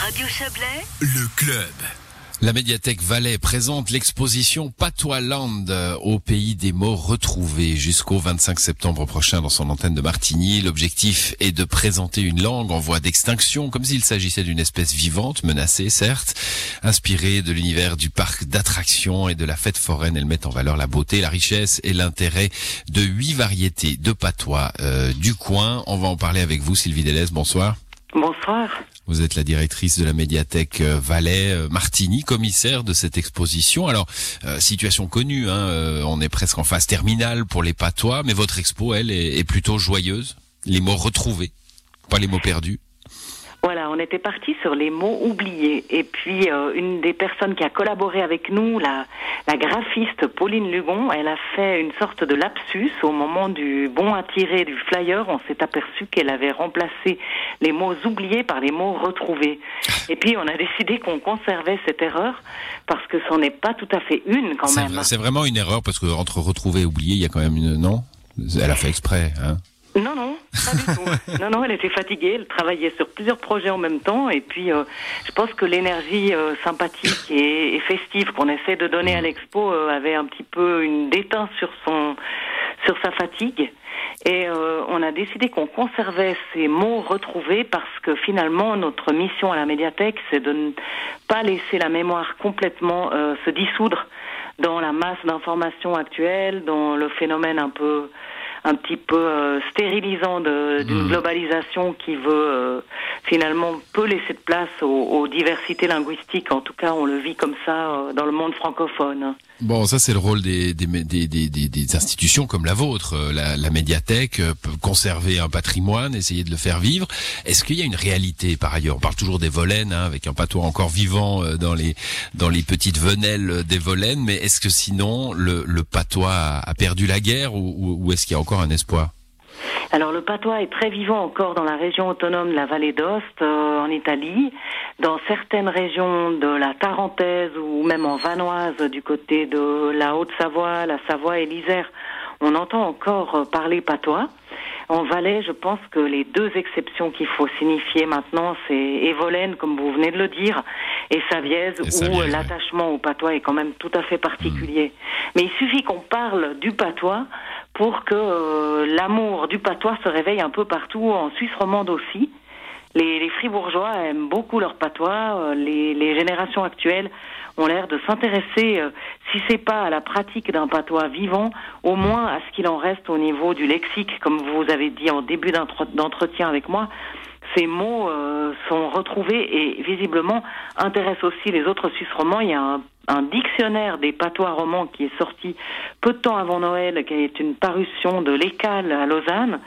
Radio Chablais, Le club. La médiathèque Valais présente l'exposition Patois Land euh, au pays des mots retrouvés jusqu'au 25 septembre prochain dans son antenne de Martigny. L'objectif est de présenter une langue en voie d'extinction comme s'il s'agissait d'une espèce vivante, menacée certes, inspirée de l'univers du parc d'attractions et de la fête foraine. Elle met en valeur la beauté, la richesse et l'intérêt de huit variétés de patois euh, du coin. On va en parler avec vous Sylvie Delez. Bonsoir. Bonsoir. Vous êtes la directrice de la médiathèque euh, Valais euh, Martini, commissaire de cette exposition. Alors, euh, situation connue, hein, on est presque en phase terminale pour les patois, mais votre expo, elle, est, est plutôt joyeuse. Les mots retrouvés, pas les mots perdus. On était parti sur les mots oubliés. Et puis, euh, une des personnes qui a collaboré avec nous, la, la graphiste Pauline Lugon, elle a fait une sorte de lapsus au moment du bon à tirer du flyer. On s'est aperçu qu'elle avait remplacé les mots oubliés par les mots retrouvés. Et puis, on a décidé qu'on conservait cette erreur parce que c'en est pas tout à fait une quand même. C'est vraiment une erreur parce que entre retrouver et oublier, il y a quand même une non? Elle a fait exprès. Hein? Non, non, elle était fatiguée, elle travaillait sur plusieurs projets en même temps, et puis euh, je pense que l'énergie euh, sympathique et, et festive qu'on essaie de donner à l'expo euh, avait un petit peu une déteinte sur son, sur sa fatigue. Et euh, on a décidé qu'on conservait ces mots retrouvés parce que finalement notre mission à la médiathèque, c'est de ne pas laisser la mémoire complètement euh, se dissoudre dans la masse d'informations actuelles, dans le phénomène un peu un petit peu euh, stérilisant d'une Mhm. globalisation qui veut euh, finalement peu laisser de place aux, aux diversités linguistiques. En tout cas, on le vit comme ça euh, dans le monde francophone. Bon, ça c'est le rôle des, des, des, des, des- des institutions comme la vôtre, la, la médiathèque, peut conserver un patrimoine, essayer de le faire vivre. Est-ce qu'il y a une réalité par ailleurs? On parle toujours des Volaines, hein, avec un patois encore vivant dans les dans les petites venelles des Volaines, mais est-ce que sinon le, le patois a, perdu la guerre ou, ou- ou est-ce qu'il y a encore un espoir Alors le patois est très vivant encore dans la région autonome de la vallée d'Ost, euh, en Italie, dans certaines régions de la Tarentaise ou même en Vanoise du côté de la Haute-Savoie, la Savoie et l'Isère. On entend encore euh, parler patois. En Valais, je pense que les deux exceptions qu'il faut signifier maintenant, c'est Évolène, comme vous venez de le dire, et Savièse, Et où Savièse, l'attachement au patois est quand même tout à fait particulier. Mais il suffit qu'on parle du patois pour que euh, l'amour du patois se réveille un peu partout, en Suisse romande aussi. Les, fribourgeois aiment beaucoup leur patois. euh, Les, générations actuelles ont l'air de s'intéresser, euh, si c'est pas à la pratique d'un patois vivant, au moins à ce qu'il en reste au niveau du lexique, comme vous avez dit en début d'entre- d'entretien avec moi. Ces mots euh, sont retrouvés et visiblement intéressent aussi les autres Suisses romans. Il y a un, un dictionnaire des patois romans qui est sorti peu de temps avant Noël, qui est une parution de l'Écale à Lausanne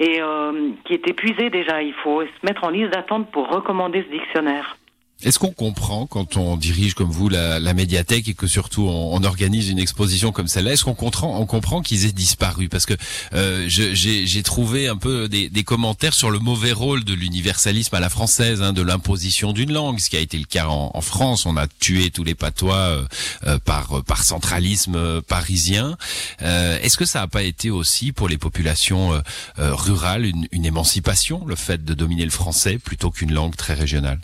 et euh, qui est épuisé déjà. Il faut se mettre en liste d'attente pour recommander ce dictionnaire. Est-ce qu'on comprend quand on dirige comme vous la, médiathèque et que surtout on, organise une exposition comme celle-là Est-ce qu'on comprend, qu'ils aient disparu? Parce que euh, j'ai trouvé un peu des, commentaires sur le mauvais rôle de l'universalisme à la française, hein, de l'imposition d'une langue, ce qui a été le cas en, France. On a tué tous les patois euh, euh, par centralisme parisien. Est-ce que ça n'a pas été aussi pour les populations rurales une, une émancipation, le fait de dominer le français plutôt qu'une langue très régionale?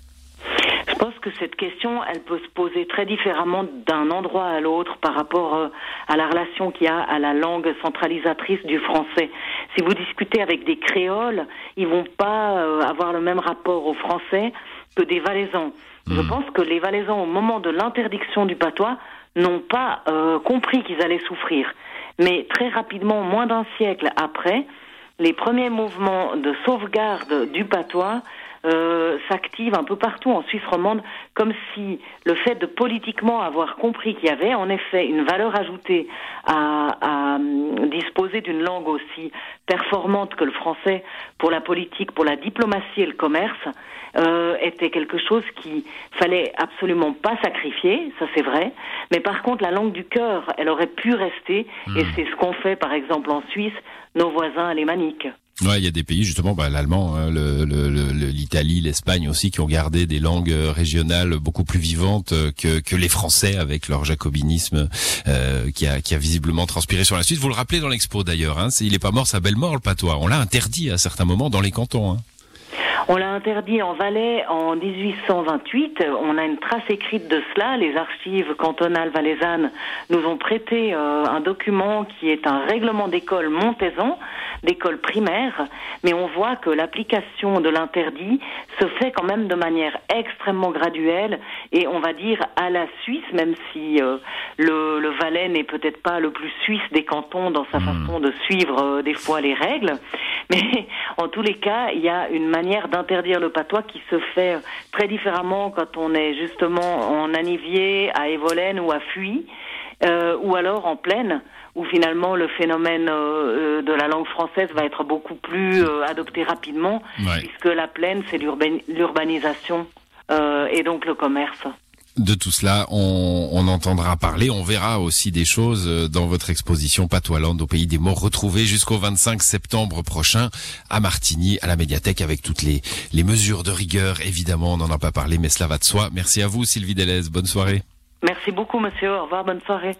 Pense que cette question, elle peut se poser très différemment d'un endroit à l'autre par rapport euh, à la relation qu'il y a à la langue centralisatrice du français. Si vous discutez avec des créoles, ils vont pas euh, avoir le même rapport au français que des valaisans. Je pense que les valaisans, au moment de l'interdiction du patois, n'ont pas euh, compris qu'ils allaient souffrir. Mais très rapidement, moins d'un siècle après, les premiers mouvements de sauvegarde du patois euh, s'activent un peu partout en Suisse romande, comme si le fait de politiquement avoir compris qu'il y avait en effet une valeur ajoutée à, à, hum, disposer d'une langue aussi performante que le français pour la politique, pour la diplomatie et le commerce, euh, était quelque chose qui fallait absolument pas sacrifier, ça c'est vrai. Mais par contre, la langue du cœur, elle aurait pu rester, et c'est ce qu'ont fait par exemple en Suisse nos voisins alémaniques. Ouais, il y a des pays justement, bah, l'allemand, hein, le- le- le- l'Italie, l'Espagne aussi, qui ont gardé des langues régionales beaucoup plus vivantes euh, que, que les Français avec leur jacobinisme euh, qui, a, qui a visiblement transpiré sur la Suisse. Vous le rappelez dans l'expo d'ailleurs, hein, il est pas mort sa belle mort le patois. On l'a interdit à certains moments dans les cantons. Hein. On l'a interdit en Valais en 1828. On a une trace écrite de cela. Les archives cantonales valaisannes nous ont prêté euh, un document qui est un règlement d'école Montezan, d'école primaire. Mais on voit que l'application de l'interdit se fait quand même de manière extrêmement graduelle et on va dire à la Suisse, même si euh, le, le, Valais n'est peut-être pas le plus suisse des cantons dans sa hmm. façon de suivre euh, des fois les règles. Mais en tous les cas, il y a une manière d'interdire le patois qui se fait très différemment quand on est justement en anivier, à Évolène ou à Fuy, euh, ou alors en plaine, où finalement le phénomène euh, euh, de la langue française va être beaucoup plus adopté rapidement, puisque la plaine, c'est l'urbanisation et donc le commerce de tout cela, on, on, entendra parler. On verra aussi des choses euh, dans votre exposition Patoiland au pays des morts retrouvés jusqu'au 25 septembre prochain à Martigny, à la médiathèque, avec toutes les, les mesures de rigueur. Évidemment, on n'en a pas parlé, mais cela va de soi. Merci à vous, Sylvie Delez. Bonne soirée. Merci beaucoup, monsieur. Au revoir. Bonne soirée.